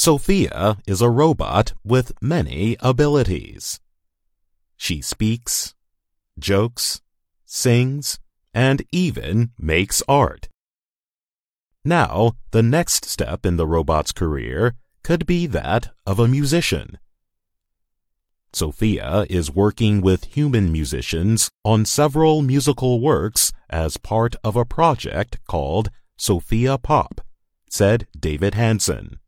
Sophia is a robot with many abilities. She speaks, jokes, sings, and even makes art. Now, the next step in the robot's career could be that of a musician. Sophia is working with human musicians on several musical works as part of a project called Sophia Pop, said David Hanson.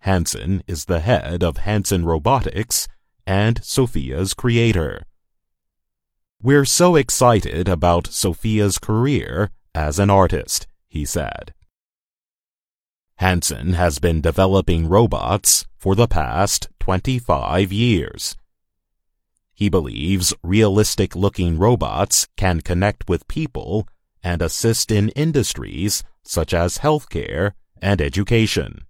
Hanson is the head of Hanson Robotics and Sophia's creator. We're so excited about Sophia's career as an artist, he said. Hanson has been developing robots for the past 25 years. He believes realistic looking robots can connect with people and assist in industries such as healthcare and education.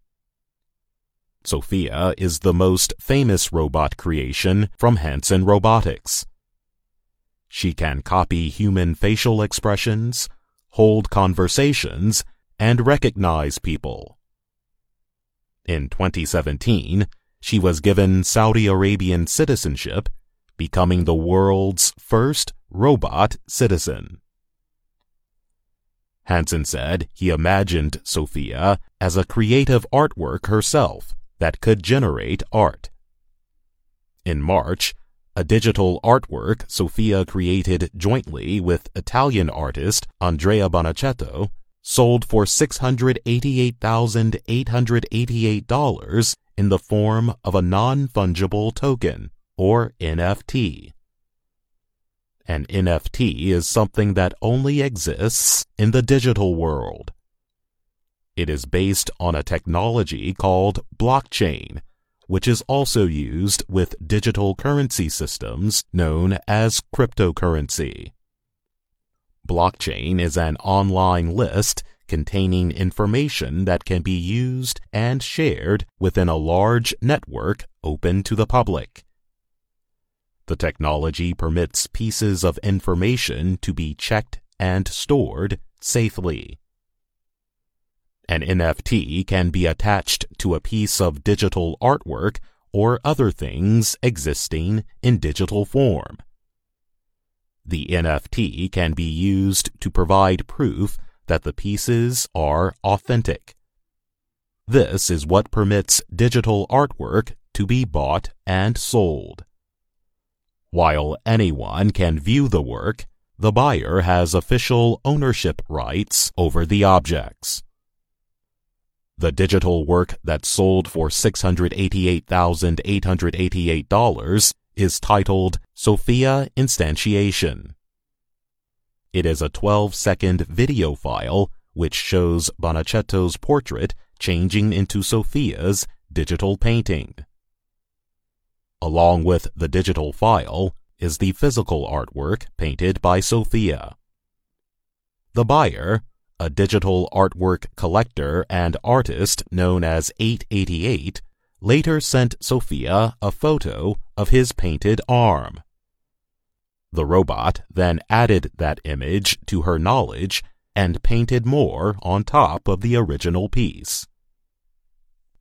Sophia is the most famous robot creation from Hanson Robotics. She can copy human facial expressions, hold conversations, and recognize people. In 2017, she was given Saudi Arabian citizenship, becoming the world's first robot citizen. Hanson said he imagined Sophia as a creative artwork herself that could generate art. In March, a digital artwork Sophia created jointly with Italian artist Andrea Bonaceto sold for $688,888 in the form of a non-fungible token, or NFT. An NFT is something that only exists in the digital world. It is based on a technology called blockchain, which is also used with digital currency systems known as cryptocurrency. Blockchain is an online list containing information that can be used and shared within a large network open to the public. The technology permits pieces of information to be checked and stored safely. An NFT can be attached to a piece of digital artwork or other things existing in digital form. The NFT can be used to provide proof that the pieces are authentic. This is what permits digital artwork to be bought and sold. While anyone can view the work, the buyer has official ownership rights over the objects. The digital work that sold for $688,888 is titled Sophia Instantiation. It is a 12 second video file which shows Bonaceto's portrait changing into Sophia's digital painting. Along with the digital file is the physical artwork painted by Sophia. The buyer, a digital artwork collector and artist known as 888, later sent Sophia a photo of his painted arm. The robot then added that image to her knowledge and painted more on top of the original piece.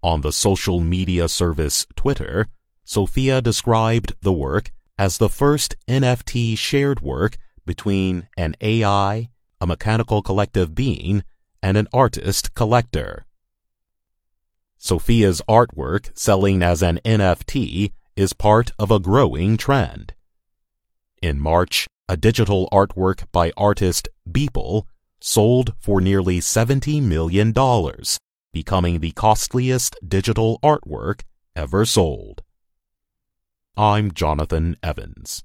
On the social media service Twitter, Sophia described the work as the first NFT shared work between an AI, a mechanical collective being, and an artist collector. Sophia's artwork selling as an NFT is part of a growing trend. In March, a digital artwork by artist Beeple sold for nearly $70 million, becoming the costliest digital artwork ever sold. I'm Jonathan Evans.